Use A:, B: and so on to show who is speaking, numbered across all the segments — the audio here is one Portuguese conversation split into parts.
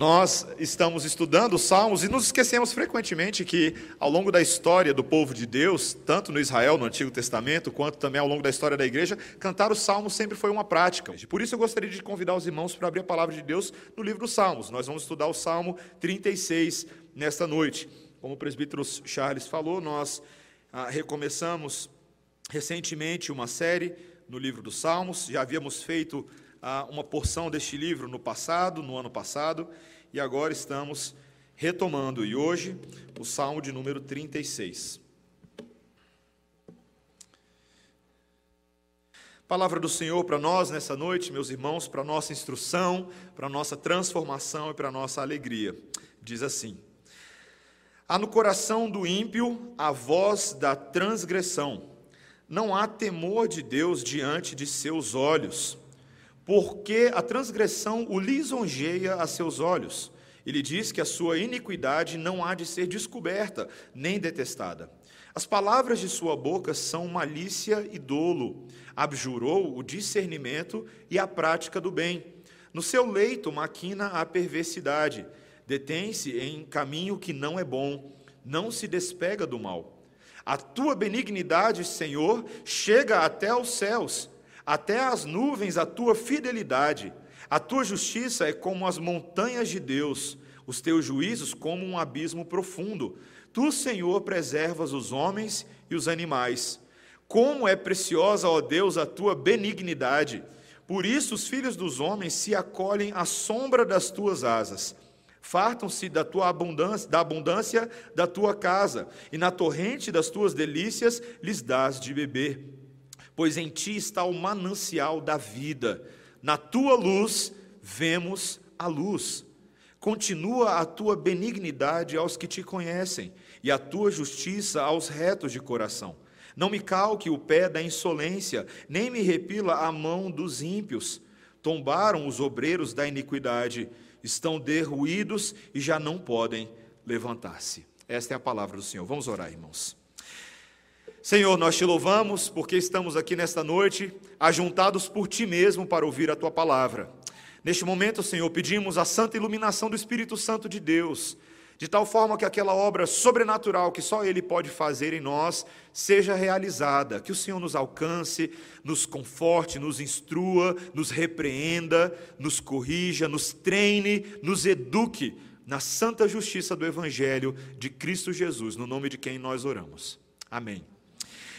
A: Nós estamos estudando os Salmos e nos esquecemos frequentemente que, ao longo da história do povo de Deus, tanto no Israel, no Antigo Testamento, quanto também ao longo da história da igreja, cantar os Salmos sempre foi uma prática. Por isso, eu gostaria de convidar os irmãos para abrir a palavra de Deus no livro dos Salmos. Nós vamos estudar o Salmo 36 nesta noite. Como o presbítero Charles falou, nós ah, recomeçamos recentemente uma série no livro dos Salmos, já havíamos feito uma porção deste livro no passado, no ano passado, e agora estamos retomando, e hoje o Salmo de número 36. Palavra do Senhor para nós nessa noite, meus irmãos, para nossa instrução, para nossa transformação e para nossa alegria. Diz assim: Há no coração do ímpio a voz da transgressão. Não há temor de Deus diante de seus olhos porque a transgressão o lisonjeia a seus olhos. Ele diz que a sua iniquidade não há de ser descoberta, nem detestada. As palavras de sua boca são malícia e dolo. Abjurou o discernimento e a prática do bem. No seu leito maquina a perversidade. Detém-se em caminho que não é bom. Não se despega do mal. A tua benignidade, Senhor, chega até aos céus até as nuvens a tua fidelidade. A tua justiça é como as montanhas de Deus, os teus juízos como um abismo profundo. Tu, Senhor, preservas os homens e os animais. Como é preciosa, ó Deus, a tua benignidade. Por isso os filhos dos homens se acolhem à sombra das tuas asas. Fartam-se da tua abundância, da abundância da tua casa, e na torrente das tuas delícias lhes dás de beber pois em ti está o manancial da vida. Na tua luz vemos a luz. Continua a tua benignidade aos que te conhecem, e a tua justiça aos retos de coração. Não me calque o pé da insolência, nem me repila a mão dos ímpios. Tombaram os obreiros da iniquidade, estão derruídos e já não podem levantar-se. Esta é a palavra do Senhor. Vamos orar, irmãos. Senhor, nós te louvamos porque estamos aqui nesta noite, ajuntados por ti mesmo para ouvir a tua palavra. Neste momento, Senhor, pedimos a santa iluminação do Espírito Santo de Deus, de tal forma que aquela obra sobrenatural que só Ele pode fazer em nós seja realizada, que o Senhor nos alcance, nos conforte, nos instrua, nos repreenda, nos corrija, nos treine, nos eduque na santa justiça do Evangelho de Cristo Jesus, no nome de quem nós oramos. Amém.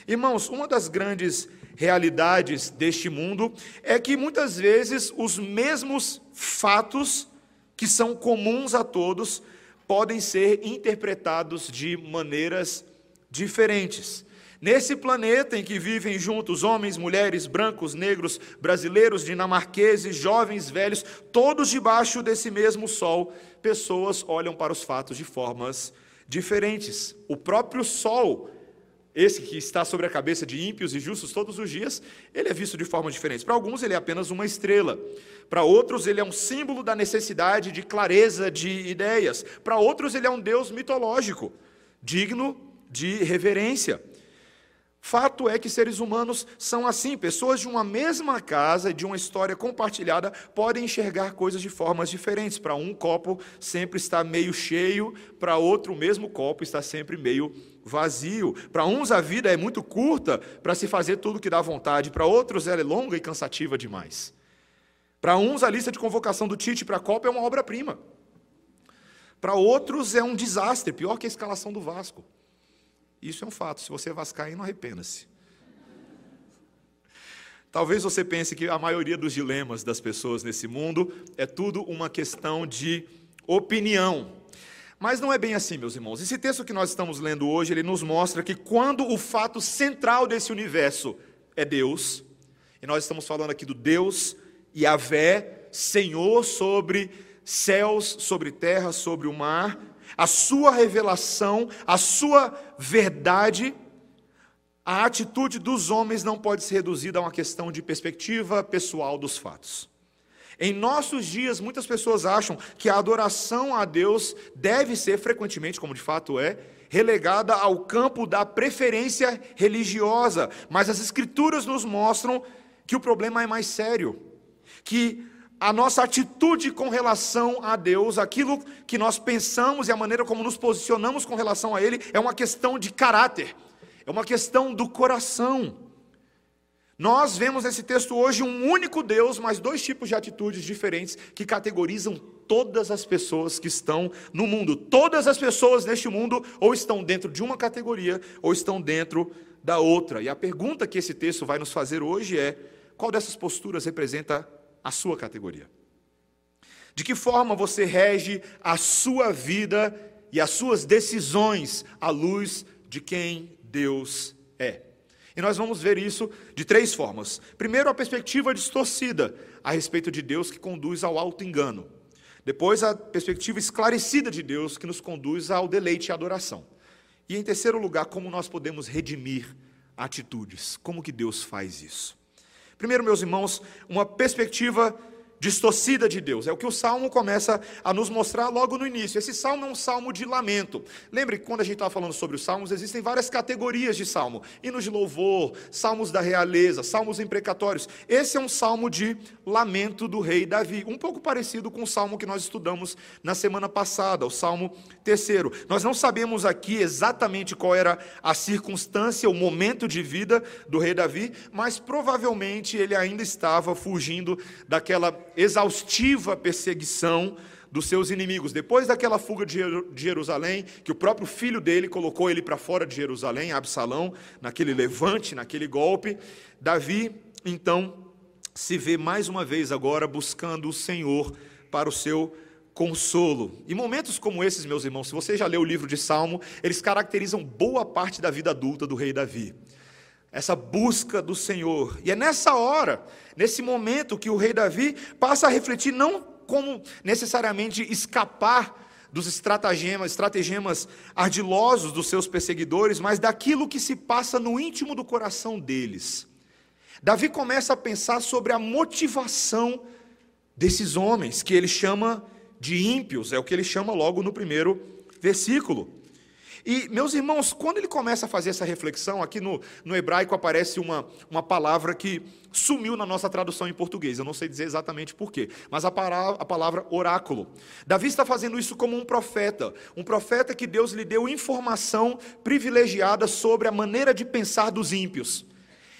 A: Irmãos, uma das grandes realidades deste mundo é que muitas vezes os mesmos fatos que são comuns a todos podem ser interpretados de maneiras diferentes. Nesse planeta em que vivem juntos homens, mulheres, brancos, negros, brasileiros, dinamarqueses, jovens, velhos, todos debaixo desse mesmo sol, pessoas olham para os fatos de formas diferentes. O próprio sol esse que está sobre a cabeça de ímpios e justos todos os dias, ele é visto de forma diferente. Para alguns, ele é apenas uma estrela. Para outros, ele é um símbolo da necessidade de clareza de ideias. Para outros, ele é um Deus mitológico, digno de reverência. Fato é que seres humanos são assim, pessoas de uma mesma casa de uma história compartilhada podem enxergar coisas de formas diferentes. Para um, copo sempre está meio cheio, para outro, o mesmo copo está sempre meio vazio. Para uns, a vida é muito curta para se fazer tudo que dá vontade, para outros, ela é longa e cansativa demais. Para uns, a lista de convocação do Tite para a Copa é uma obra-prima. Para outros, é um desastre, pior que a escalação do Vasco. Isso é um fato. Se você é vascaíno, arrependa-se. Talvez você pense que a maioria dos dilemas das pessoas nesse mundo é tudo uma questão de opinião. Mas não é bem assim, meus irmãos. Esse texto que nós estamos lendo hoje, ele nos mostra que quando o fato central desse universo é Deus, e nós estamos falando aqui do Deus Yahvé, Senhor sobre céus, sobre terra, sobre o mar, a sua revelação, a sua verdade, a atitude dos homens não pode ser reduzida a uma questão de perspectiva pessoal dos fatos. Em nossos dias, muitas pessoas acham que a adoração a Deus deve ser frequentemente, como de fato é, relegada ao campo da preferência religiosa, mas as Escrituras nos mostram que o problema é mais sério, que a nossa atitude com relação a Deus, aquilo que nós pensamos e a maneira como nos posicionamos com relação a Ele, é uma questão de caráter, é uma questão do coração. Nós vemos nesse texto hoje um único Deus, mas dois tipos de atitudes diferentes que categorizam todas as pessoas que estão no mundo. Todas as pessoas neste mundo ou estão dentro de uma categoria ou estão dentro da outra. E a pergunta que esse texto vai nos fazer hoje é: qual dessas posturas representa a sua categoria? De que forma você rege a sua vida e as suas decisões à luz de quem Deus é? E nós vamos ver isso de três formas. Primeiro, a perspectiva distorcida a respeito de Deus que conduz ao alto engano. Depois, a perspectiva esclarecida de Deus que nos conduz ao deleite e adoração. E em terceiro lugar, como nós podemos redimir atitudes. Como que Deus faz isso? Primeiro, meus irmãos, uma perspectiva distorcida de Deus. É o que o salmo começa a nos mostrar logo no início. Esse salmo é um salmo de lamento. Lembre que quando a gente estava falando sobre os salmos, existem várias categorias de salmo: hinos de louvor, salmos da realeza, salmos imprecatórios. Esse é um salmo de lamento do rei Davi, um pouco parecido com o salmo que nós estudamos na semana passada, o salmo terceiro. Nós não sabemos aqui exatamente qual era a circunstância, o momento de vida do rei Davi, mas provavelmente ele ainda estava fugindo daquela exaustiva perseguição dos seus inimigos. Depois daquela fuga de Jerusalém, que o próprio filho dele colocou ele para fora de Jerusalém, Absalão, naquele levante, naquele golpe, Davi, então, se vê mais uma vez agora buscando o Senhor para o seu consolo. E momentos como esses, meus irmãos, se você já leu o livro de Salmo, eles caracterizam boa parte da vida adulta do rei Davi essa busca do Senhor. E é nessa hora, nesse momento, que o rei Davi passa a refletir não como necessariamente escapar dos estratagemas, estratagemas ardilosos dos seus perseguidores, mas daquilo que se passa no íntimo do coração deles. Davi começa a pensar sobre a motivação desses homens, que ele chama de ímpios, é o que ele chama logo no primeiro versículo. E, meus irmãos, quando ele começa a fazer essa reflexão, aqui no, no hebraico aparece uma, uma palavra que sumiu na nossa tradução em português, eu não sei dizer exatamente porquê, mas a, para, a palavra oráculo. Davi está fazendo isso como um profeta, um profeta que Deus lhe deu informação privilegiada sobre a maneira de pensar dos ímpios.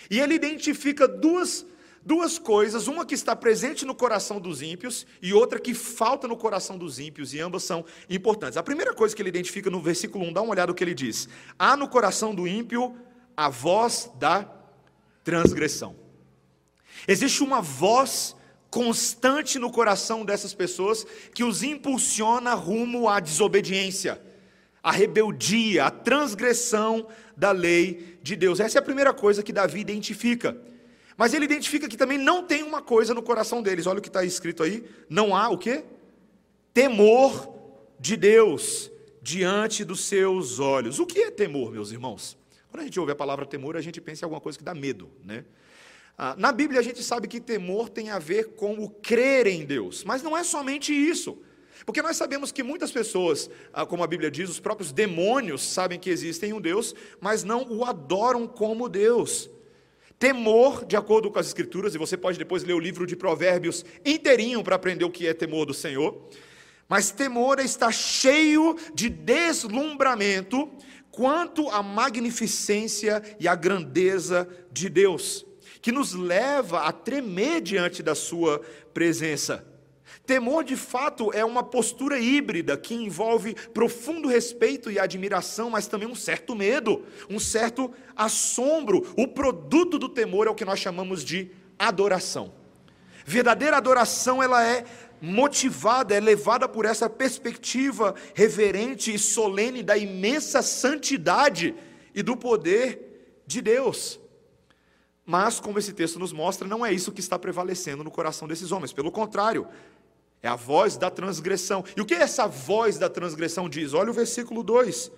A: E ele identifica duas duas coisas, uma que está presente no coração dos ímpios e outra que falta no coração dos ímpios, e ambas são importantes. A primeira coisa que ele identifica no versículo 1, dá uma olhada no que ele diz: há no coração do ímpio a voz da transgressão. Existe uma voz constante no coração dessas pessoas que os impulsiona rumo à desobediência, à rebeldia, à transgressão da lei de Deus. Essa é a primeira coisa que Davi identifica. Mas ele identifica que também não tem uma coisa no coração deles. Olha o que está escrito aí. Não há o quê? Temor de Deus diante dos seus olhos. O que é temor, meus irmãos? Quando a gente ouve a palavra temor, a gente pensa em alguma coisa que dá medo, né? Ah, na Bíblia a gente sabe que temor tem a ver com o crer em Deus, mas não é somente isso. Porque nós sabemos que muitas pessoas, ah, como a Bíblia diz, os próprios demônios sabem que existem um Deus, mas não o adoram como Deus. Temor, de acordo com as Escrituras, e você pode depois ler o livro de Provérbios inteirinho para aprender o que é temor do Senhor. Mas temor está cheio de deslumbramento quanto à magnificência e à grandeza de Deus, que nos leva a tremer diante da Sua presença. Temor, de fato, é uma postura híbrida que envolve profundo respeito e admiração, mas também um certo medo, um certo assombro. O produto do temor é o que nós chamamos de adoração. Verdadeira adoração, ela é motivada, é levada por essa perspectiva reverente e solene da imensa santidade e do poder de Deus. Mas, como esse texto nos mostra, não é isso que está prevalecendo no coração desses homens. Pelo contrário, é a voz da transgressão. E o que essa voz da transgressão diz? Olha o versículo 2.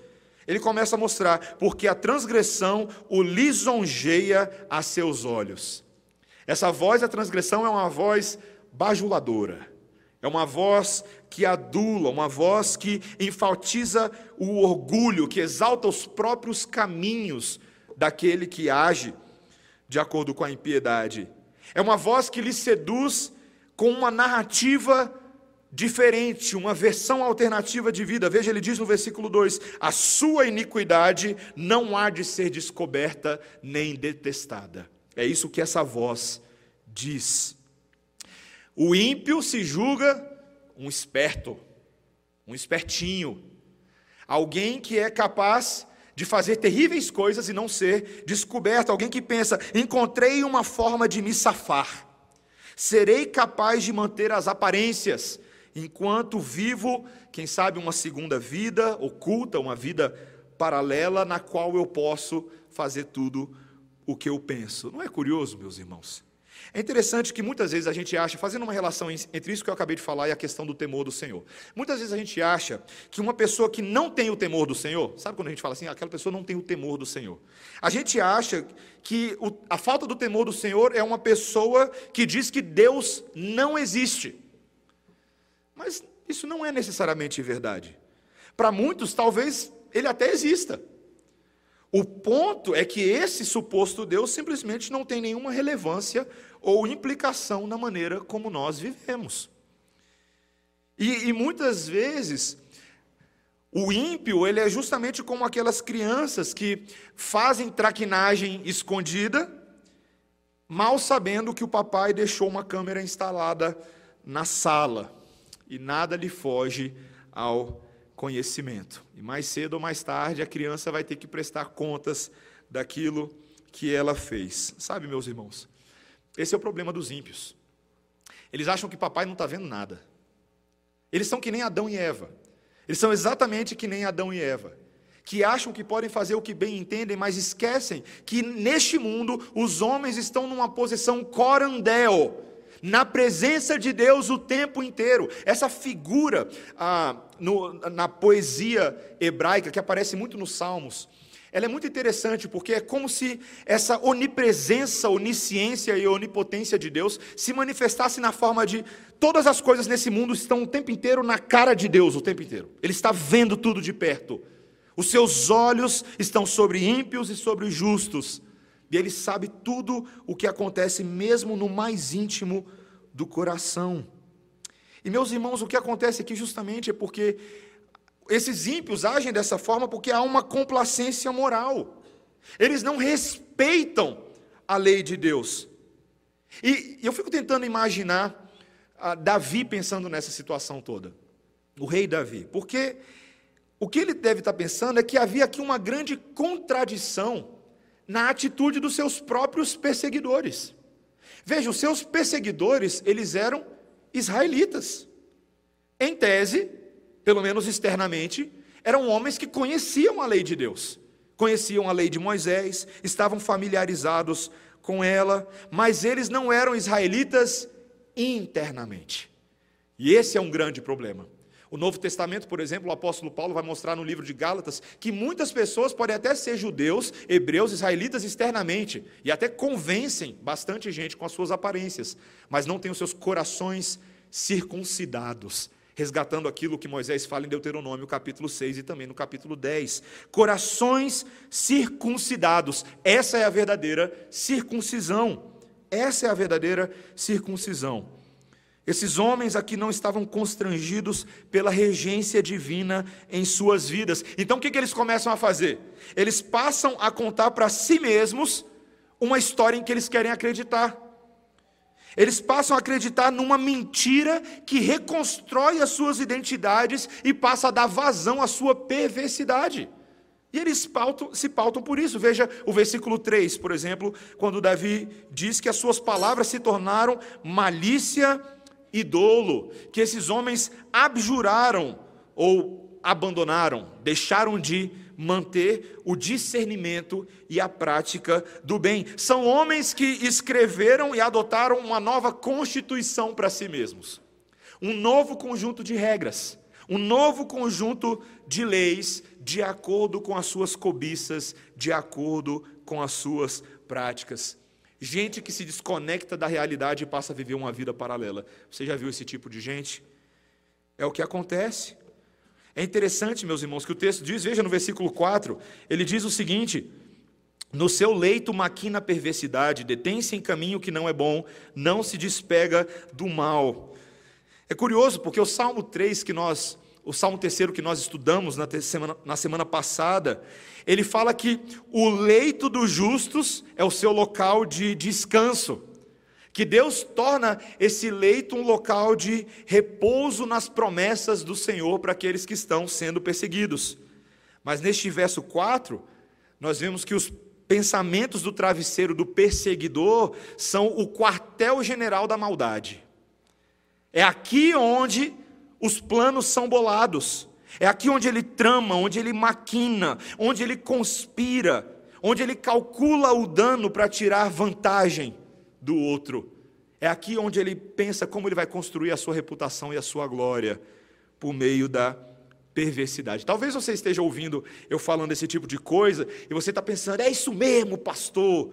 A: Ele começa a mostrar, porque a transgressão o lisonjeia a seus olhos. Essa voz da transgressão é uma voz bajuladora, é uma voz que adula, uma voz que enfatiza o orgulho, que exalta os próprios caminhos daquele que age de acordo com a impiedade. É uma voz que lhe seduz com uma narrativa diferente, uma versão alternativa de vida. Veja, ele diz no versículo 2: A sua iniquidade não há de ser descoberta nem detestada. É isso que essa voz diz. O ímpio se julga um esperto, um espertinho, alguém que é capaz de fazer terríveis coisas e não ser descoberto, alguém que pensa: encontrei uma forma de me safar, serei capaz de manter as aparências, enquanto vivo, quem sabe, uma segunda vida oculta, uma vida paralela na qual eu posso fazer tudo o que eu penso. Não é curioso, meus irmãos? É interessante que muitas vezes a gente acha, fazendo uma relação entre isso que eu acabei de falar e a questão do temor do Senhor. Muitas vezes a gente acha que uma pessoa que não tem o temor do Senhor, sabe quando a gente fala assim, aquela pessoa não tem o temor do Senhor? A gente acha que a falta do temor do Senhor é uma pessoa que diz que Deus não existe. Mas isso não é necessariamente verdade. Para muitos, talvez ele até exista. O ponto é que esse suposto Deus simplesmente não tem nenhuma relevância ou implicação na maneira como nós vivemos. E, e, muitas vezes o ímpio ele é justamente como aquelas crianças que fazem traquinagem escondida, mal sabendo que o papai deixou uma câmera instalada na sala e nada lhe foge ao conhecimento. E mais cedo ou mais tarde a criança vai ter que prestar contas daquilo que ela fez. Sabe, meus irmãos, esse é o problema dos ímpios. Eles acham que papai não está vendo nada. Eles são que nem Adão e Eva. Eles são exatamente que nem Adão e Eva. Que acham que podem fazer o que bem entendem, mas esquecem que neste mundo os homens estão numa posição corandel, na presença de Deus o tempo inteiro. Essa figura ah, no, na poesia hebraica, que aparece muito nos Salmos, ela é muito interessante porque é como se essa onipresença, onisciência e onipotência de Deus se manifestasse na forma de todas as coisas nesse mundo estão o tempo inteiro na cara de Deus, o tempo inteiro. Ele está vendo tudo de perto. Os seus olhos estão sobre ímpios e sobre justos. E ele sabe tudo o que acontece mesmo no mais íntimo do coração. E meus irmãos, o que acontece aqui justamente é porque esses ímpios agem dessa forma porque há uma complacência moral. Eles não respeitam a lei de Deus. E eu fico tentando imaginar ah, Davi pensando nessa situação toda. O rei Davi. Porque o que ele deve estar pensando é que havia aqui uma grande contradição na atitude dos seus próprios perseguidores. Veja, os seus perseguidores, eles eram israelitas. Em tese, pelo menos externamente, eram homens que conheciam a lei de Deus, conheciam a lei de Moisés, estavam familiarizados com ela, mas eles não eram israelitas internamente. E esse é um grande problema. O Novo Testamento, por exemplo, o apóstolo Paulo vai mostrar no livro de Gálatas que muitas pessoas podem até ser judeus, hebreus, israelitas externamente, e até convencem bastante gente com as suas aparências, mas não têm os seus corações circuncidados resgatando aquilo que Moisés fala em Deuteronômio, capítulo 6 e também no capítulo 10. Corações circuncidados. Essa é a verdadeira circuncisão. Essa é a verdadeira circuncisão. Esses homens aqui não estavam constrangidos pela regência divina em suas vidas. Então o que, que eles começam a fazer? Eles passam a contar para si mesmos uma história em que eles querem acreditar. Eles passam a acreditar numa mentira que reconstrói as suas identidades e passa a dar vazão à sua perversidade. E eles pautam, se pautam por isso. Veja o versículo 3, por exemplo, quando Davi diz que as suas palavras se tornaram malícia e dolo, que esses homens abjuraram ou abandonaram, deixaram de manter o discernimento e a prática do bem. São homens que escreveram e adotaram uma nova constituição para si mesmos, um novo conjunto de regras, um novo conjunto de leis de acordo com as suas cobiças, de acordo com as suas práticas. Gente que se desconecta da realidade e passa a viver uma vida paralela. Você já viu esse tipo de gente? É o que acontece. É interessante, meus irmãos, que o texto diz, veja no versículo 4, ele diz o seguinte: No seu leito maquina a perversidade, detém-se em caminho que não é bom, não se despega do mal. É curioso porque o Salmo 3 que nós, o Salmo 3 que nós estudamos na semana, na semana passada, ele fala que o leito dos justos é o seu local de descanso. Que Deus torna esse leito um local de repouso nas promessas do Senhor para aqueles que estão sendo perseguidos. Mas neste verso 4, nós vemos que os pensamentos do travesseiro do perseguidor são o quartel-general da maldade. É aqui onde os planos são bolados. É aqui onde ele trama, onde ele maquina, onde ele conspira, onde ele calcula o dano para tirar vantagem do outro. É aqui onde ele pensa como ele vai construir a sua reputação e a sua glória por meio da perversidade. Talvez você esteja ouvindo eu falando esse tipo de coisa e você está pensando, é isso mesmo, pastor.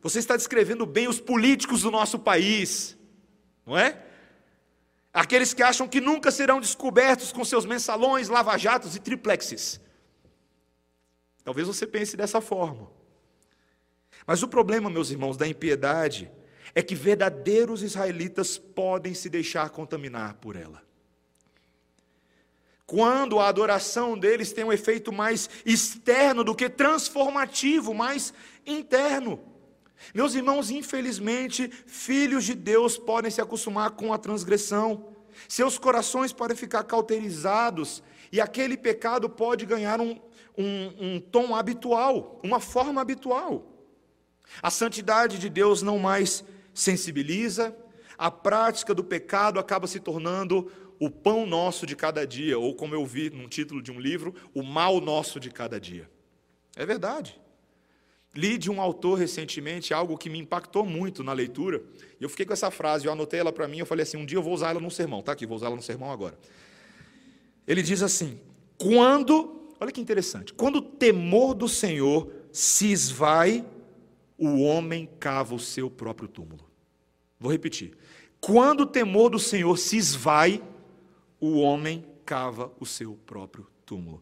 A: Você está descrevendo bem os políticos do nosso país, não é? Aqueles que acham que nunca serão descobertos com seus mensalões, lava-jatos e triplexes. Talvez você pense dessa forma. Mas o problema, meus irmãos, da impiedade é que verdadeiros israelitas podem se deixar contaminar por ela. Quando a adoração deles tem um efeito mais externo do que transformativo, mais interno. Meus irmãos, infelizmente, filhos de Deus podem se acostumar com a transgressão, seus corações podem ficar cauterizados, e aquele pecado pode ganhar um, um, um tom habitual, uma forma habitual. A santidade de Deus não mais sensibiliza, a prática do pecado acaba se tornando o pão nosso de cada dia, ou como eu vi num título de um livro, o mal nosso de cada dia. É verdade. Li de um autor recentemente algo que me impactou muito na leitura, e eu fiquei com essa frase, eu anotei ela para mim, eu falei assim, um dia eu vou usar ela num sermão, tá aqui, vou usar ela no sermão agora. Ele diz assim: quando, olha que interessante, quando o temor do Senhor se esvai o homem cava o seu próprio túmulo. Vou repetir. Quando o temor do Senhor se esvai, o homem cava o seu próprio túmulo.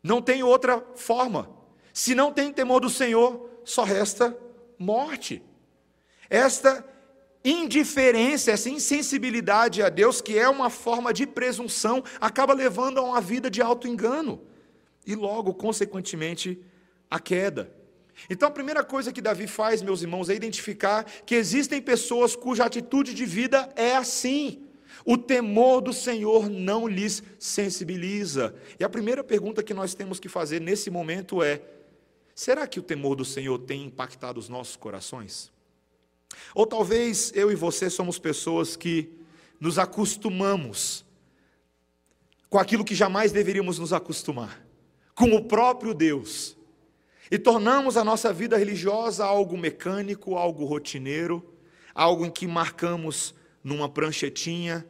A: Não tem outra forma. Se não tem temor do Senhor, só resta morte. Esta indiferença, essa insensibilidade a Deus, que é uma forma de presunção, acaba levando a uma vida de auto-engano e logo, consequentemente, a queda. Então a primeira coisa que Davi faz, meus irmãos, é identificar que existem pessoas cuja atitude de vida é assim. O temor do Senhor não lhes sensibiliza. E a primeira pergunta que nós temos que fazer nesse momento é: será que o temor do Senhor tem impactado os nossos corações? Ou talvez eu e você somos pessoas que nos acostumamos com aquilo que jamais deveríamos nos acostumar, com o próprio Deus e tornamos a nossa vida religiosa algo mecânico, algo rotineiro, algo em que marcamos numa pranchetinha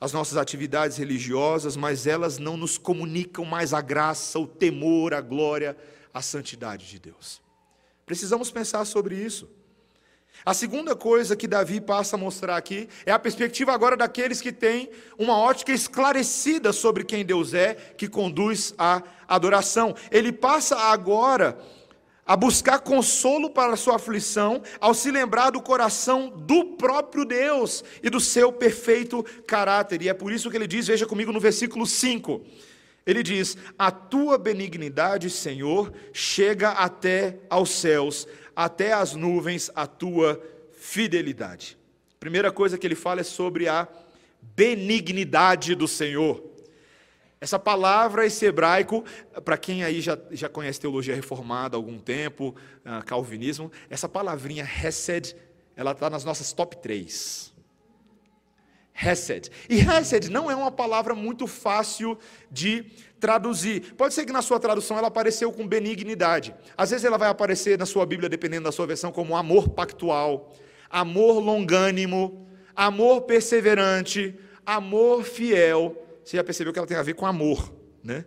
A: as nossas atividades religiosas, mas elas não nos comunicam mais a graça, o temor, a glória, a santidade de Deus. Precisamos pensar sobre isso. A segunda coisa que Davi passa a mostrar aqui é a perspectiva agora daqueles que têm uma ótica esclarecida sobre quem Deus é, que conduz à adoração. Ele passa agora a buscar consolo para a sua aflição, ao se lembrar do coração do próprio Deus e do seu perfeito caráter. E é por isso que ele diz, veja comigo no versículo 5. Ele diz: A tua benignidade, Senhor, chega até aos céus, até as nuvens a tua fidelidade. Primeira coisa que ele fala é sobre a benignidade do Senhor. Essa palavra, esse hebraico, para quem aí já, já conhece teologia reformada há algum tempo, uh, calvinismo, essa palavrinha Hesed, ela está nas nossas top 3. Hesed. E Hesed não é uma palavra muito fácil de traduzir. Pode ser que na sua tradução ela apareceu com benignidade. Às vezes ela vai aparecer na sua Bíblia, dependendo da sua versão, como amor pactual, amor longânimo, amor perseverante, amor fiel. Você já percebeu que ela tem a ver com amor, né?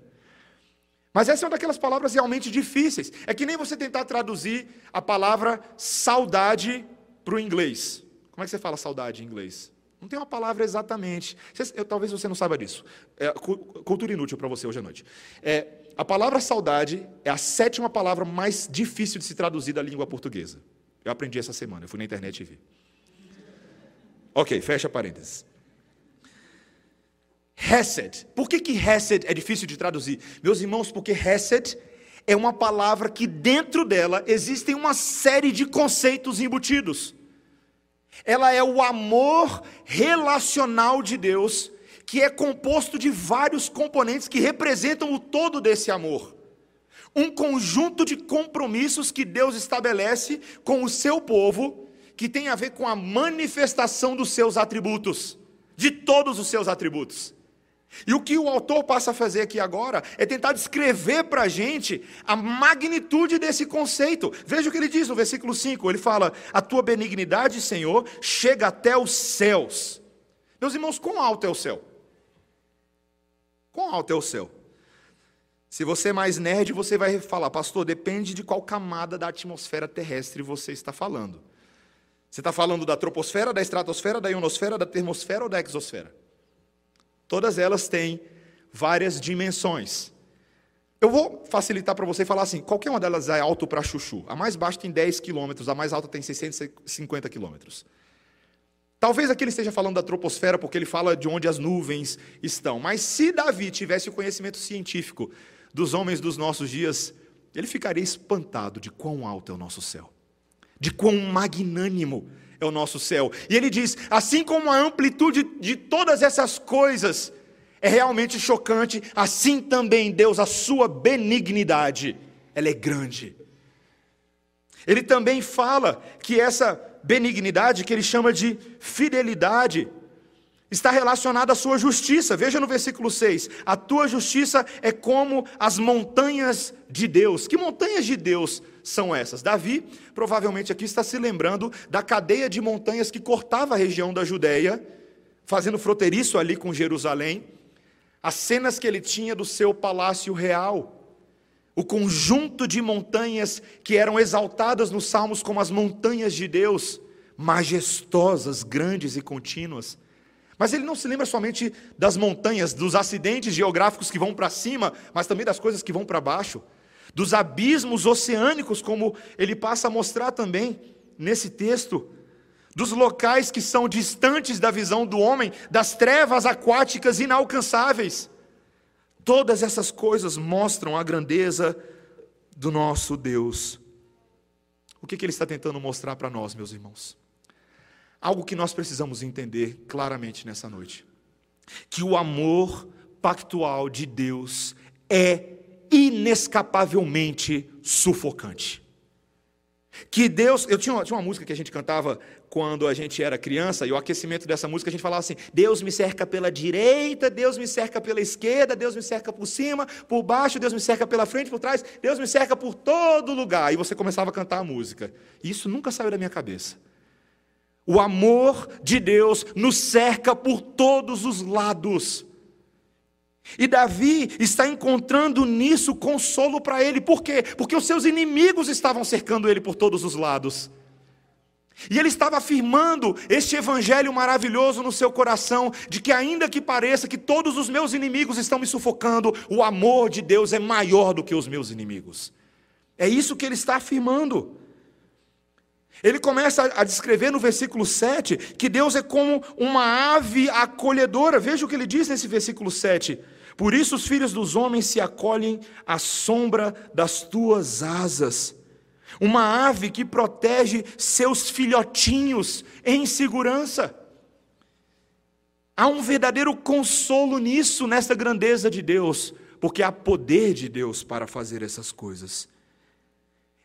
A: Mas essa é uma daquelas palavras realmente difíceis. É que nem você tentar traduzir a palavra saudade para o inglês. Como é que você fala saudade em inglês? Não tem uma palavra exatamente. eu, talvez você não saiba disso. É, cultura inútil para você hoje à noite. É, a palavra saudade é a sétima palavra mais difícil de se traduzir da língua portuguesa. Eu aprendi essa semana, eu fui na internet e vi. Ok, fecha parênteses. Hesed. Por que, que Hesed é difícil de traduzir? Meus irmãos, porque Hesed é uma palavra que dentro dela existem uma série de conceitos embutidos. Ela é o amor relacional de Deus, que é composto de vários componentes que representam o todo desse amor. Um conjunto de compromissos que Deus estabelece com o seu povo, que tem a ver com a manifestação dos seus atributos, de todos os seus atributos. E o que o autor passa a fazer aqui agora é tentar descrever para a gente a magnitude desse conceito. Veja o que ele diz no versículo 5: ele fala: A tua benignidade, Senhor, chega até os céus. Meus irmãos, quão alto é o céu? Quão alto é o céu? Se você é mais nerd, você vai falar, pastor, depende de qual camada da atmosfera terrestre você está falando. Você está falando da troposfera, da estratosfera, da ionosfera, da termosfera ou da exosfera? Todas elas têm várias dimensões. Eu vou facilitar para você falar assim: qualquer uma delas é alto para chuchu. A mais baixa tem 10 quilômetros, a mais alta tem 650 quilômetros. Talvez aqui ele esteja falando da troposfera, porque ele fala de onde as nuvens estão. Mas se Davi tivesse o conhecimento científico dos homens dos nossos dias, ele ficaria espantado de quão alto é o nosso céu, de quão magnânimo é o nosso céu. E ele diz: assim como a amplitude de todas essas coisas é realmente chocante, assim também Deus, a sua benignidade, ela é grande. Ele também fala que essa benignidade, que ele chama de fidelidade, está relacionada à sua justiça. Veja no versículo 6: A tua justiça é como as montanhas de Deus. Que montanhas de Deus são essas? Davi, provavelmente aqui, está se lembrando da cadeia de montanhas que cortava a região da Judéia, fazendo fronteiriço ali com Jerusalém. As cenas que ele tinha do seu palácio real. O conjunto de montanhas que eram exaltadas nos salmos como as montanhas de Deus, majestosas, grandes e contínuas. Mas ele não se lembra somente das montanhas, dos acidentes geográficos que vão para cima, mas também das coisas que vão para baixo, dos abismos oceânicos, como ele passa a mostrar também nesse texto, dos locais que são distantes da visão do homem, das trevas aquáticas inalcançáveis. Todas essas coisas mostram a grandeza do nosso Deus. O que, que ele está tentando mostrar para nós, meus irmãos? Algo que nós precisamos entender claramente nessa noite: que o amor pactual de Deus é inescapavelmente sufocante. Que Deus, eu tinha uma, tinha uma música que a gente cantava quando a gente era criança, e o aquecimento dessa música a gente falava assim: Deus me cerca pela direita, Deus me cerca pela esquerda, Deus me cerca por cima, por baixo, Deus me cerca pela frente, por trás, Deus me cerca por todo lugar. E você começava a cantar a música. E isso nunca saiu da minha cabeça. O amor de Deus nos cerca por todos os lados. E Davi está encontrando nisso consolo para ele. Por quê? Porque os seus inimigos estavam cercando ele por todos os lados. E ele estava afirmando este evangelho maravilhoso no seu coração, de que ainda que pareça que todos os meus inimigos estão me sufocando, o amor de Deus é maior do que os meus inimigos. É isso que ele está afirmando. Ele começa a descrever no versículo 7 que Deus é como uma ave acolhedora. Veja o que ele diz nesse versículo 7. Por isso os filhos dos homens se acolhem à sombra das tuas asas. Uma ave que protege seus filhotinhos em segurança. Há um verdadeiro consolo nisso, nessa grandeza de Deus, porque há poder de Deus para fazer essas coisas.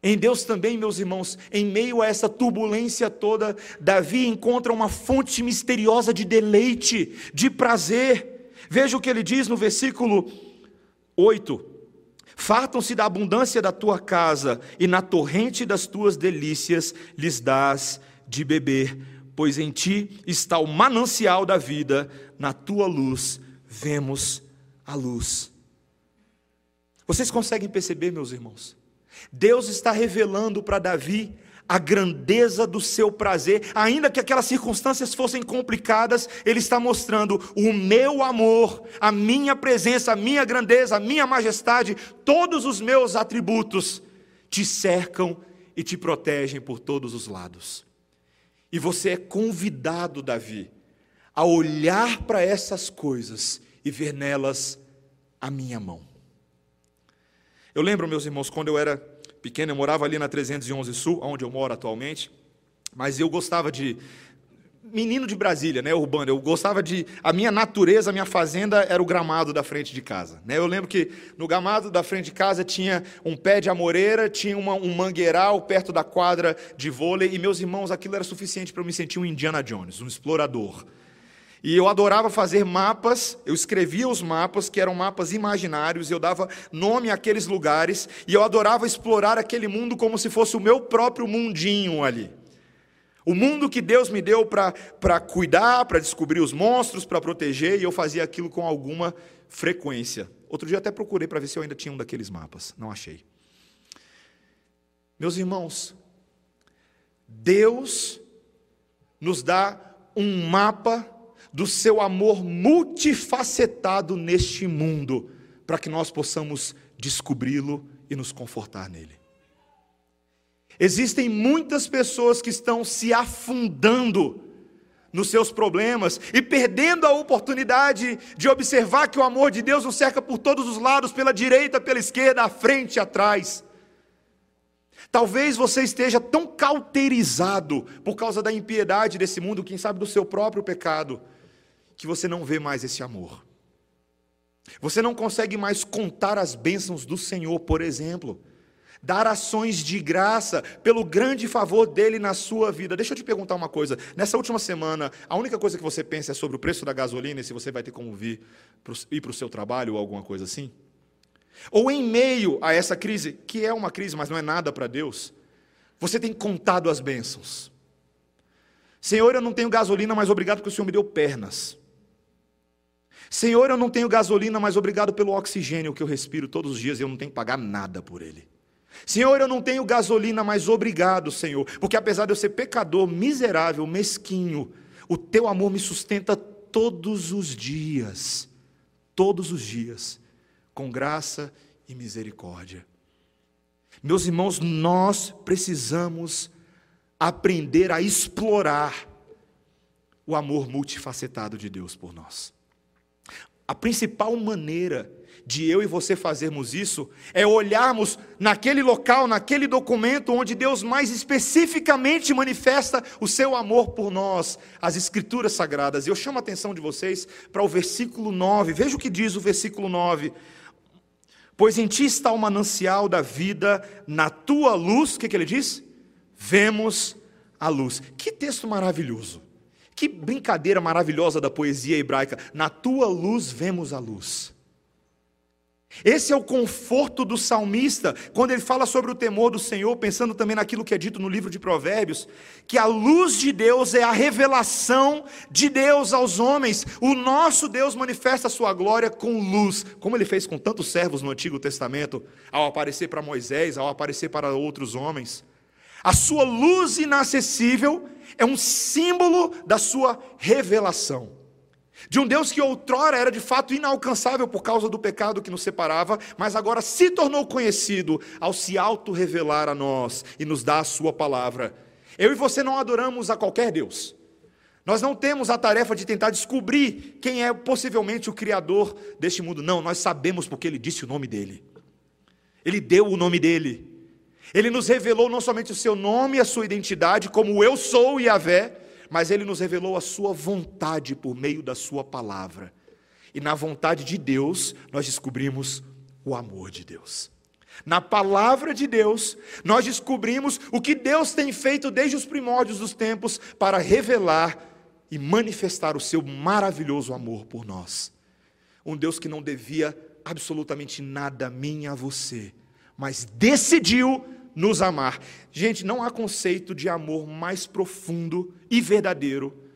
A: Em Deus também, meus irmãos, em meio a essa turbulência toda, Davi encontra uma fonte misteriosa de deleite, de prazer. Veja o que ele diz no versículo 8: Fartam-se da abundância da tua casa, e na torrente das tuas delícias lhes dás de beber, pois em ti está o manancial da vida, na tua luz vemos a luz. Vocês conseguem perceber, meus irmãos? Deus está revelando para Davi a grandeza do seu prazer, ainda que aquelas circunstâncias fossem complicadas, Ele está mostrando o meu amor, a minha presença, a minha grandeza, a minha majestade, todos os meus atributos te cercam e te protegem por todos os lados. E você é convidado, Davi, a olhar para essas coisas e ver nelas a minha mão. Eu lembro, meus irmãos, quando eu era pequeno, eu morava ali na 311 Sul, onde eu moro atualmente, mas eu gostava de menino de Brasília, né, urbano. Eu gostava de a minha natureza, a minha fazenda era o gramado da frente de casa, né? Eu lembro que no gramado da frente de casa tinha um pé de amoreira, tinha uma, um mangueiral perto da quadra de vôlei e meus irmãos, aquilo era suficiente para eu me sentir um Indiana Jones, um explorador. E eu adorava fazer mapas, eu escrevia os mapas, que eram mapas imaginários, eu dava nome àqueles lugares, e eu adorava explorar aquele mundo como se fosse o meu próprio mundinho ali. O mundo que Deus me deu para cuidar, para descobrir os monstros, para proteger, e eu fazia aquilo com alguma frequência. Outro dia até procurei para ver se eu ainda tinha um daqueles mapas, não achei. Meus irmãos, Deus nos dá um mapa do seu amor multifacetado neste mundo, para que nós possamos descobri-lo e nos confortar nele. Existem muitas pessoas que estão se afundando nos seus problemas e perdendo a oportunidade de observar que o amor de Deus nos cerca por todos os lados, pela direita, pela esquerda, à frente atrás. Talvez você esteja tão cauterizado por causa da impiedade desse mundo, quem sabe do seu próprio pecado, que você não vê mais esse amor. Você não consegue mais contar as bênçãos do Senhor, por exemplo dar ações de graça pelo grande favor dele na sua vida. Deixa eu te perguntar uma coisa. Nessa última semana, a única coisa que você pensa é sobre o preço da gasolina e se você vai ter como vir ir para o seu trabalho ou alguma coisa assim? Ou em meio a essa crise, que é uma crise, mas não é nada para Deus, você tem contado as bênçãos. Senhor, eu não tenho gasolina, mas obrigado porque o Senhor me deu pernas. Senhor, eu não tenho gasolina, mas obrigado pelo oxigênio que eu respiro todos os dias e eu não tenho que pagar nada por ele. Senhor, eu não tenho gasolina, mas obrigado, Senhor, porque apesar de eu ser pecador, miserável, mesquinho, o teu amor me sustenta todos os dias, todos os dias, com graça e misericórdia. Meus irmãos, nós precisamos aprender a explorar o amor multifacetado de Deus por nós. A principal maneira de eu e você fazermos isso é olharmos naquele local, naquele documento onde Deus mais especificamente manifesta o seu amor por nós, as Escrituras Sagradas. E eu chamo a atenção de vocês para o versículo 9. Veja o que diz o versículo 9. Pois em ti está o manancial da vida, na tua luz, o que, que ele diz? Vemos a luz. Que texto maravilhoso. Que brincadeira maravilhosa da poesia hebraica. Na tua luz vemos a luz. Esse é o conforto do salmista, quando ele fala sobre o temor do Senhor, pensando também naquilo que é dito no livro de Provérbios, que a luz de Deus é a revelação de Deus aos homens. O nosso Deus manifesta a sua glória com luz, como ele fez com tantos servos no Antigo Testamento, ao aparecer para Moisés, ao aparecer para outros homens. A sua luz inacessível é um símbolo da sua revelação. De um Deus que outrora era de fato inalcançável por causa do pecado que nos separava, mas agora se tornou conhecido ao se auto-revelar a nós e nos dar a Sua palavra. Eu e você não adoramos a qualquer Deus. Nós não temos a tarefa de tentar descobrir quem é possivelmente o Criador deste mundo. Não, nós sabemos porque Ele disse o nome dele. Ele deu o nome dele. Ele nos revelou não somente o seu nome e a sua identidade, como eu sou Yahvé, mas ele nos revelou a sua vontade por meio da sua palavra. E na vontade de Deus, nós descobrimos o amor de Deus. Na palavra de Deus, nós descobrimos o que Deus tem feito desde os primórdios dos tempos para revelar e manifestar o seu maravilhoso amor por nós. Um Deus que não devia absolutamente nada a mim e a você, mas decidiu nos amar. Gente, não há conceito de amor mais profundo e verdadeiro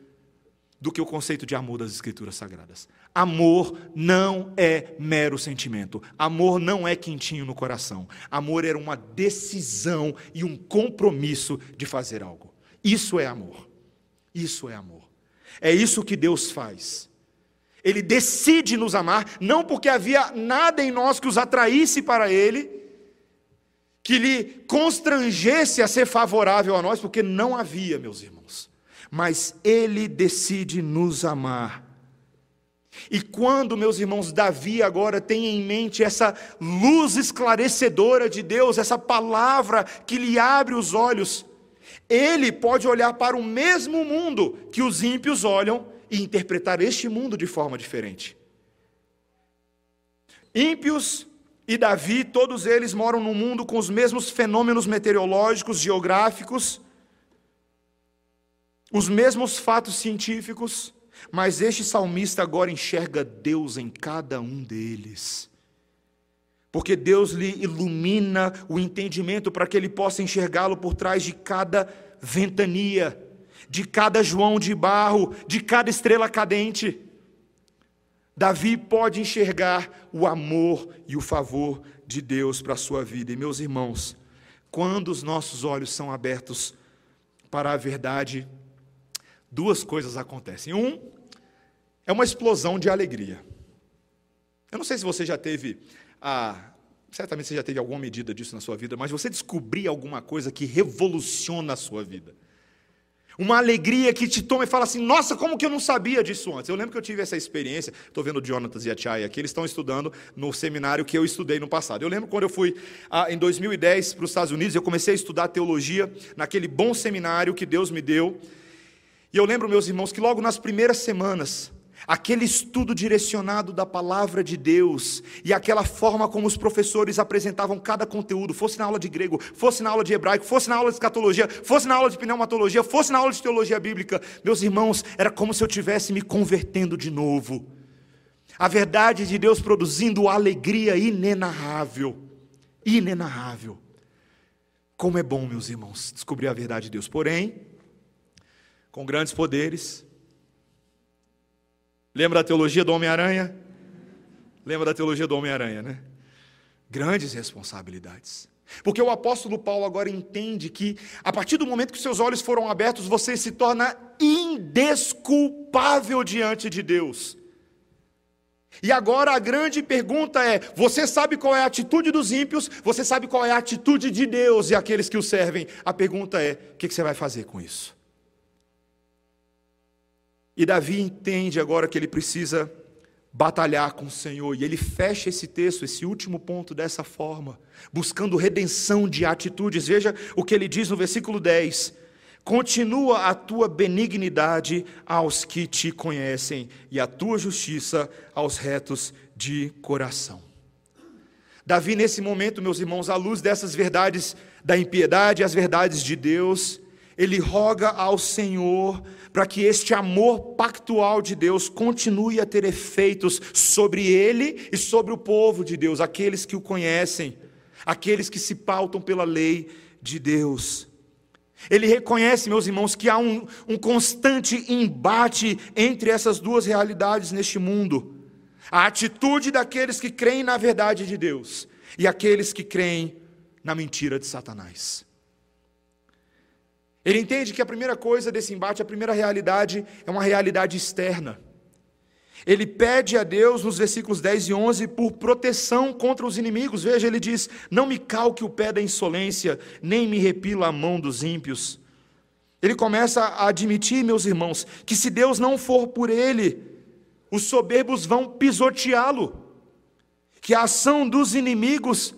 A: do que o conceito de amor das Escrituras Sagradas. Amor não é mero sentimento. Amor não é quentinho no coração. Amor era uma decisão e um compromisso de fazer algo. Isso é amor. Isso é amor. É isso que Deus faz. Ele decide nos amar, não porque havia nada em nós que os atraísse para Ele, que lhe constrangesse a ser favorável a nós, porque não havia, meus irmãos. Mas Ele decide nos amar. E quando, meus irmãos, Davi agora tem em mente essa luz esclarecedora de Deus, essa palavra que lhe abre os olhos, ele pode olhar para o mesmo mundo que os ímpios olham e interpretar este mundo de forma diferente. Ímpios e Davi, todos eles moram num mundo com os mesmos fenômenos meteorológicos, geográficos, os mesmos fatos científicos, mas este salmista agora enxerga Deus em cada um deles. Porque Deus lhe ilumina o entendimento para que ele possa enxergá-lo por trás de cada ventania de cada João de barro, de cada estrela cadente. Davi pode enxergar o amor e o favor de Deus para a sua vida. E meus irmãos, quando os nossos olhos são abertos para a verdade, duas coisas acontecem. Um, é uma explosão de alegria. Eu não sei se você já teve a. Certamente você já teve alguma medida disso na sua vida, mas você descobrir alguma coisa que revoluciona a sua vida. Uma alegria que te toma e fala assim: nossa, como que eu não sabia disso antes? Eu lembro que eu tive essa experiência. Estou vendo o e a Chay aqui, eles estão estudando no seminário que eu estudei no passado. Eu lembro quando eu fui em 2010 para os Estados Unidos, eu comecei a estudar teologia naquele bom seminário que Deus me deu. E eu lembro, meus irmãos, que logo nas primeiras semanas, aquele estudo direcionado da palavra de Deus e aquela forma como os professores apresentavam cada conteúdo, fosse na aula de grego, fosse na aula de hebraico, fosse na aula de escatologia, fosse na aula de pneumatologia, fosse na aula de teologia bíblica, meus irmãos, era como se eu tivesse me convertendo de novo. A verdade de Deus produzindo alegria inenarrável. Inenarrável. Como é bom, meus irmãos, descobrir a verdade de Deus. Porém, com grandes poderes, Lembra da teologia do Homem-Aranha? Lembra da teologia do Homem-Aranha, né? Grandes responsabilidades. Porque o apóstolo Paulo agora entende que, a partir do momento que seus olhos foram abertos, você se torna indesculpável diante de Deus. E agora a grande pergunta é: você sabe qual é a atitude dos ímpios, você sabe qual é a atitude de Deus e aqueles que o servem. A pergunta é: o que você vai fazer com isso? E Davi entende agora que ele precisa batalhar com o Senhor, e ele fecha esse texto, esse último ponto, dessa forma, buscando redenção de atitudes. Veja o que ele diz no versículo 10: Continua a tua benignidade aos que te conhecem, e a tua justiça aos retos de coração. Davi, nesse momento, meus irmãos, à luz dessas verdades da impiedade, as verdades de Deus, ele roga ao Senhor para que este amor pactual de Deus continue a ter efeitos sobre ele e sobre o povo de Deus, aqueles que o conhecem, aqueles que se pautam pela lei de Deus. Ele reconhece, meus irmãos, que há um, um constante embate entre essas duas realidades neste mundo: a atitude daqueles que creem na verdade de Deus e aqueles que creem na mentira de Satanás. Ele entende que a primeira coisa desse embate, a primeira realidade, é uma realidade externa. Ele pede a Deus, nos versículos 10 e 11, por proteção contra os inimigos. Veja, ele diz: Não me calque o pé da insolência, nem me repila a mão dos ímpios. Ele começa a admitir, meus irmãos, que se Deus não for por ele, os soberbos vão pisoteá-lo, que a ação dos inimigos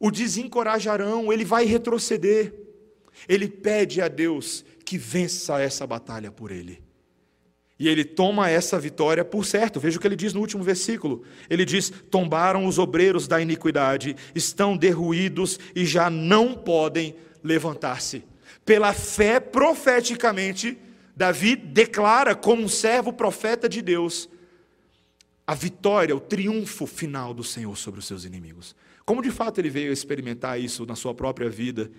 A: o desencorajarão, ele vai retroceder. Ele pede a Deus que vença essa batalha por ele. E ele toma essa vitória por certo. Veja o que ele diz no último versículo. Ele diz: Tombaram os obreiros da iniquidade, estão derruídos e já não podem levantar-se. Pela fé, profeticamente, Davi declara, como um servo profeta de Deus, a vitória, o triunfo final do Senhor sobre os seus inimigos. Como de fato ele veio experimentar isso na sua própria vida,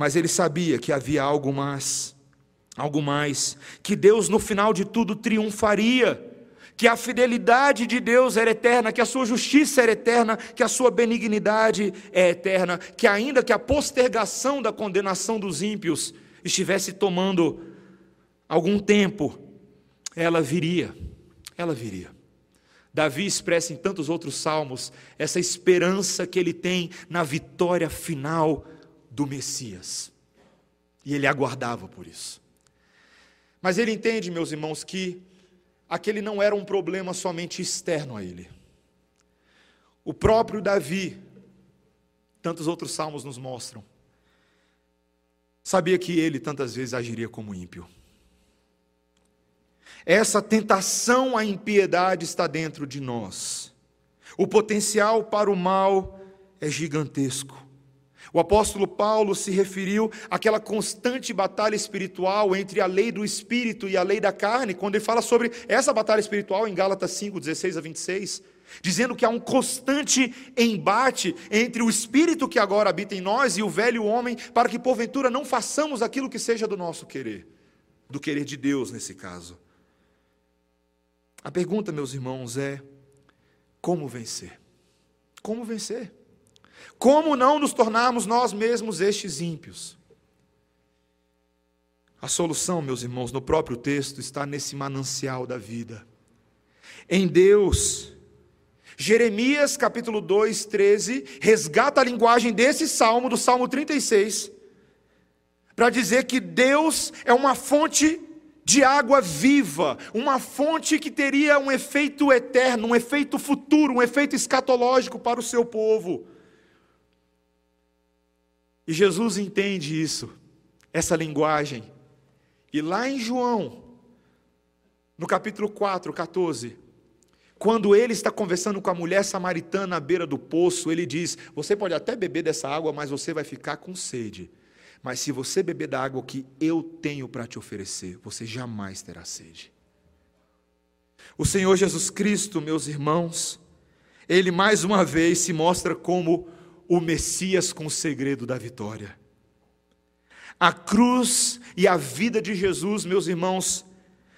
A: mas ele sabia que havia algo mais, algo mais, que Deus no final de tudo triunfaria, que a fidelidade de Deus era eterna, que a sua justiça era eterna, que a sua benignidade é eterna, que ainda que a postergação da condenação dos ímpios estivesse tomando algum tempo, ela viria, ela viria. Davi expressa em tantos outros salmos essa esperança que ele tem na vitória final do Messias. E ele aguardava por isso. Mas ele entende, meus irmãos, que aquele não era um problema somente externo a ele. O próprio Davi, tantos outros salmos nos mostram, sabia que ele tantas vezes agiria como ímpio. Essa tentação à impiedade está dentro de nós. O potencial para o mal é gigantesco. O apóstolo Paulo se referiu àquela constante batalha espiritual entre a lei do espírito e a lei da carne, quando ele fala sobre essa batalha espiritual em Gálatas 5, 16 a 26, dizendo que há um constante embate entre o espírito que agora habita em nós e o velho homem, para que porventura não façamos aquilo que seja do nosso querer, do querer de Deus nesse caso. A pergunta, meus irmãos, é: como vencer? Como vencer? Como não nos tornarmos nós mesmos estes ímpios? A solução, meus irmãos, no próprio texto está nesse manancial da vida. Em Deus. Jeremias capítulo 2, 13, resgata a linguagem desse salmo, do Salmo 36, para dizer que Deus é uma fonte de água viva, uma fonte que teria um efeito eterno, um efeito futuro, um efeito escatológico para o seu povo. E Jesus entende isso, essa linguagem. E lá em João, no capítulo 4, 14, quando ele está conversando com a mulher samaritana à beira do poço, ele diz: Você pode até beber dessa água, mas você vai ficar com sede. Mas se você beber da água que eu tenho para te oferecer, você jamais terá sede. O Senhor Jesus Cristo, meus irmãos, ele mais uma vez se mostra como o Messias com o segredo da vitória. A cruz e a vida de Jesus, meus irmãos,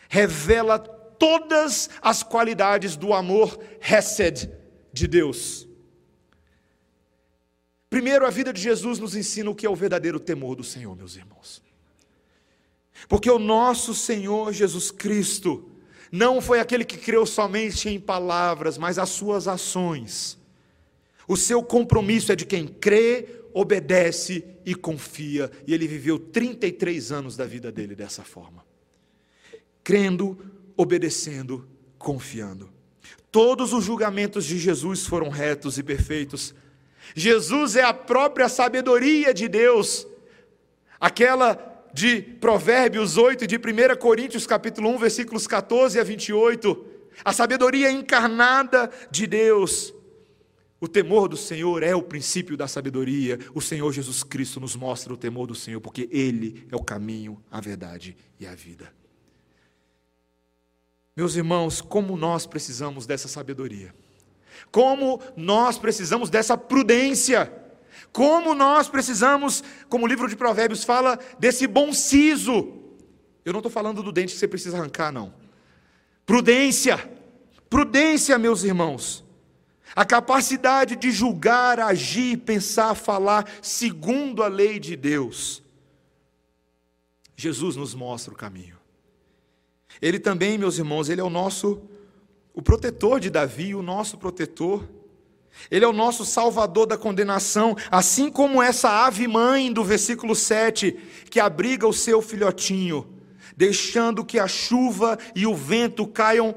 A: revela todas as qualidades do amor Hesed de Deus. Primeiro, a vida de Jesus nos ensina o que é o verdadeiro temor do Senhor, meus irmãos. Porque o nosso Senhor Jesus Cristo não foi aquele que creu somente em palavras, mas as suas ações o seu compromisso é de quem crê, obedece e confia. E ele viveu 33 anos da vida dele dessa forma. Crendo, obedecendo, confiando. Todos os julgamentos de Jesus foram retos e perfeitos. Jesus é a própria sabedoria de Deus. Aquela de Provérbios 8 e de 1 Coríntios capítulo 1, versículos 14 a 28. A sabedoria encarnada de Deus o temor do Senhor é o princípio da sabedoria. O Senhor Jesus Cristo nos mostra o temor do Senhor, porque Ele é o caminho, a verdade e a vida. Meus irmãos, como nós precisamos dessa sabedoria, como nós precisamos dessa prudência, como nós precisamos, como o livro de Provérbios fala, desse bom siso. Eu não estou falando do dente que você precisa arrancar, não. Prudência, prudência, meus irmãos a capacidade de julgar, agir, pensar, falar segundo a lei de Deus. Jesus nos mostra o caminho. Ele também, meus irmãos, ele é o nosso o protetor de Davi, o nosso protetor. Ele é o nosso salvador da condenação, assim como essa ave mãe do versículo 7, que abriga o seu filhotinho, deixando que a chuva e o vento caiam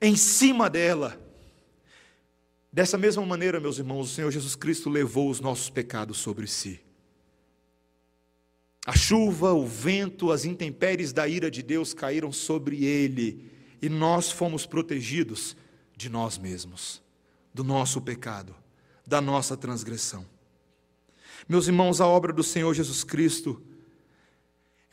A: em cima dela. Dessa mesma maneira, meus irmãos, o Senhor Jesus Cristo levou os nossos pecados sobre si. A chuva, o vento, as intempéries da ira de Deus caíram sobre ele, e nós fomos protegidos de nós mesmos, do nosso pecado, da nossa transgressão. Meus irmãos, a obra do Senhor Jesus Cristo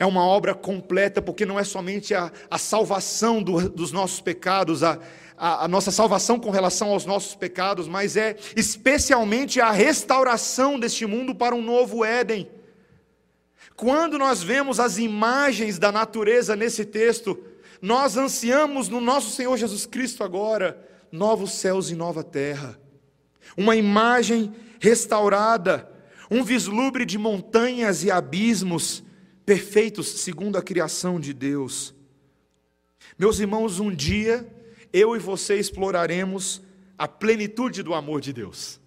A: é uma obra completa, porque não é somente a, a salvação do, dos nossos pecados, a, a, a nossa salvação com relação aos nossos pecados, mas é especialmente a restauração deste mundo para um novo Éden. Quando nós vemos as imagens da natureza nesse texto, nós ansiamos no nosso Senhor Jesus Cristo agora novos céus e nova terra. Uma imagem restaurada, um vislumbre de montanhas e abismos perfeitos segundo a criação de Deus. Meus irmãos, um dia eu e você exploraremos a plenitude do amor de Deus.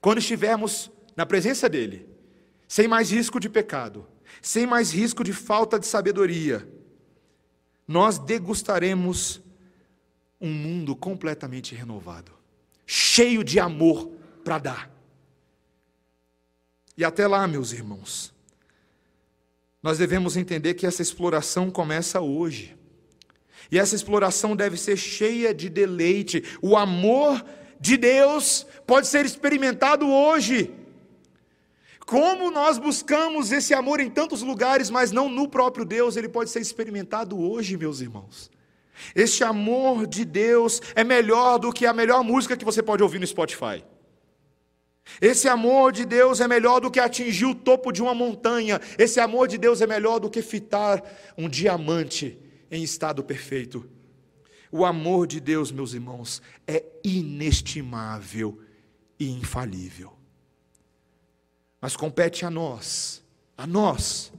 A: Quando estivermos na presença dele, sem mais risco de pecado, sem mais risco de falta de sabedoria, nós degustaremos um mundo completamente renovado, cheio de amor para dar. E até lá, meus irmãos, nós devemos entender que essa exploração começa hoje. E essa exploração deve ser cheia de deleite. O amor de Deus pode ser experimentado hoje. Como nós buscamos esse amor em tantos lugares, mas não no próprio Deus, ele pode ser experimentado hoje, meus irmãos. Este amor de Deus é melhor do que a melhor música que você pode ouvir no Spotify. Esse amor de Deus é melhor do que atingir o topo de uma montanha. Esse amor de Deus é melhor do que fitar um diamante em estado perfeito. O amor de Deus, meus irmãos, é inestimável e infalível. Mas compete a nós, a nós,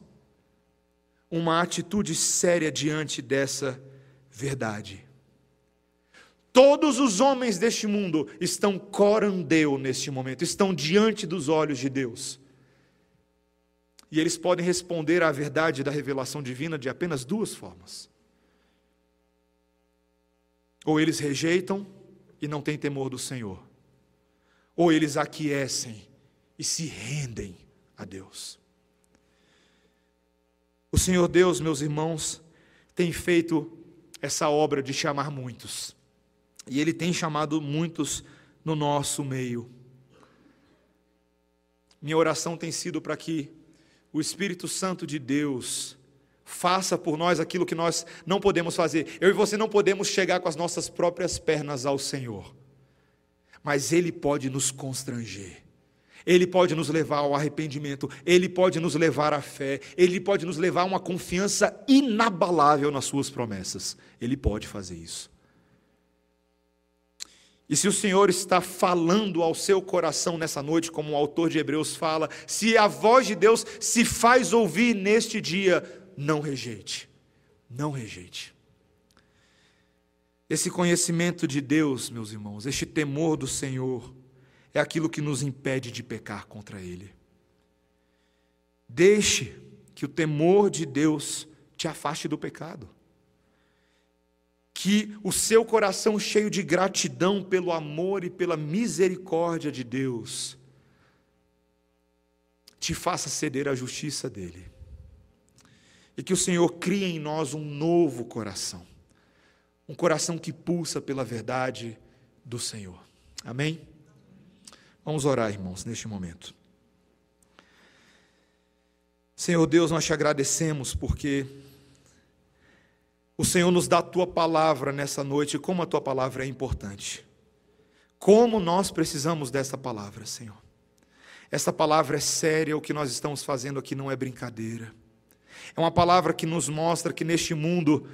A: uma atitude séria diante dessa verdade. Todos os homens deste mundo estão corandeu neste momento, estão diante dos olhos de Deus. E eles podem responder à verdade da revelação divina de apenas duas formas. Ou eles rejeitam e não têm temor do Senhor, ou eles aquecem e se rendem a Deus. O Senhor Deus, meus irmãos, tem feito essa obra de chamar muitos. E Ele tem chamado muitos no nosso meio. Minha oração tem sido para que o Espírito Santo de Deus faça por nós aquilo que nós não podemos fazer. Eu e você não podemos chegar com as nossas próprias pernas ao Senhor, mas Ele pode nos constranger. Ele pode nos levar ao arrependimento, Ele pode nos levar à fé, Ele pode nos levar a uma confiança inabalável nas Suas promessas. Ele pode fazer isso. E se o Senhor está falando ao seu coração nessa noite, como o autor de Hebreus fala, se a voz de Deus se faz ouvir neste dia, não rejeite, não rejeite. Esse conhecimento de Deus, meus irmãos, este temor do Senhor, é aquilo que nos impede de pecar contra Ele. Deixe que o temor de Deus te afaste do pecado que o seu coração cheio de gratidão pelo amor e pela misericórdia de Deus te faça ceder à justiça dele. E que o Senhor crie em nós um novo coração, um coração que pulsa pela verdade do Senhor. Amém? Vamos orar, irmãos, neste momento. Senhor Deus, nós te agradecemos porque o Senhor nos dá a tua palavra nessa noite, como a tua palavra é importante. Como nós precisamos dessa palavra, Senhor. Essa palavra é séria, o que nós estamos fazendo aqui não é brincadeira. É uma palavra que nos mostra que neste mundo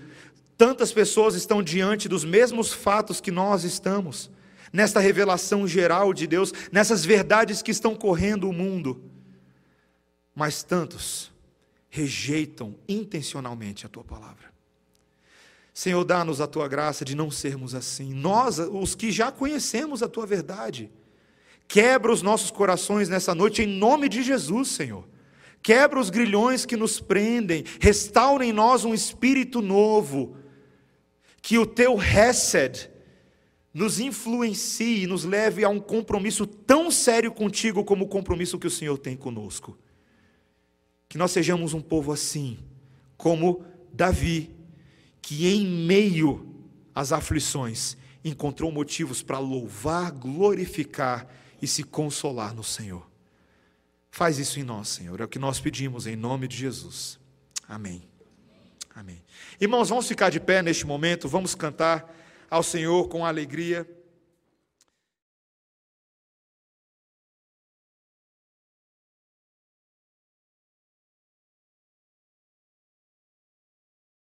A: tantas pessoas estão diante dos mesmos fatos que nós estamos, nesta revelação geral de Deus, nessas verdades que estão correndo o mundo. Mas tantos rejeitam intencionalmente a tua palavra. Senhor, dá-nos a tua graça de não sermos assim. Nós, os que já conhecemos a tua verdade, quebra os nossos corações nessa noite em nome de Jesus, Senhor. Quebra os grilhões que nos prendem, restaura em nós um espírito novo. Que o teu Hesed nos influencie e nos leve a um compromisso tão sério contigo como o compromisso que o Senhor tem conosco. Que nós sejamos um povo assim, como Davi, que em meio às aflições encontrou motivos para louvar, glorificar e se consolar no Senhor. Faz isso em nós, Senhor, é o que nós pedimos em nome de Jesus. Amém. Amém. Irmãos, vamos ficar de pé neste momento, vamos cantar ao Senhor com alegria.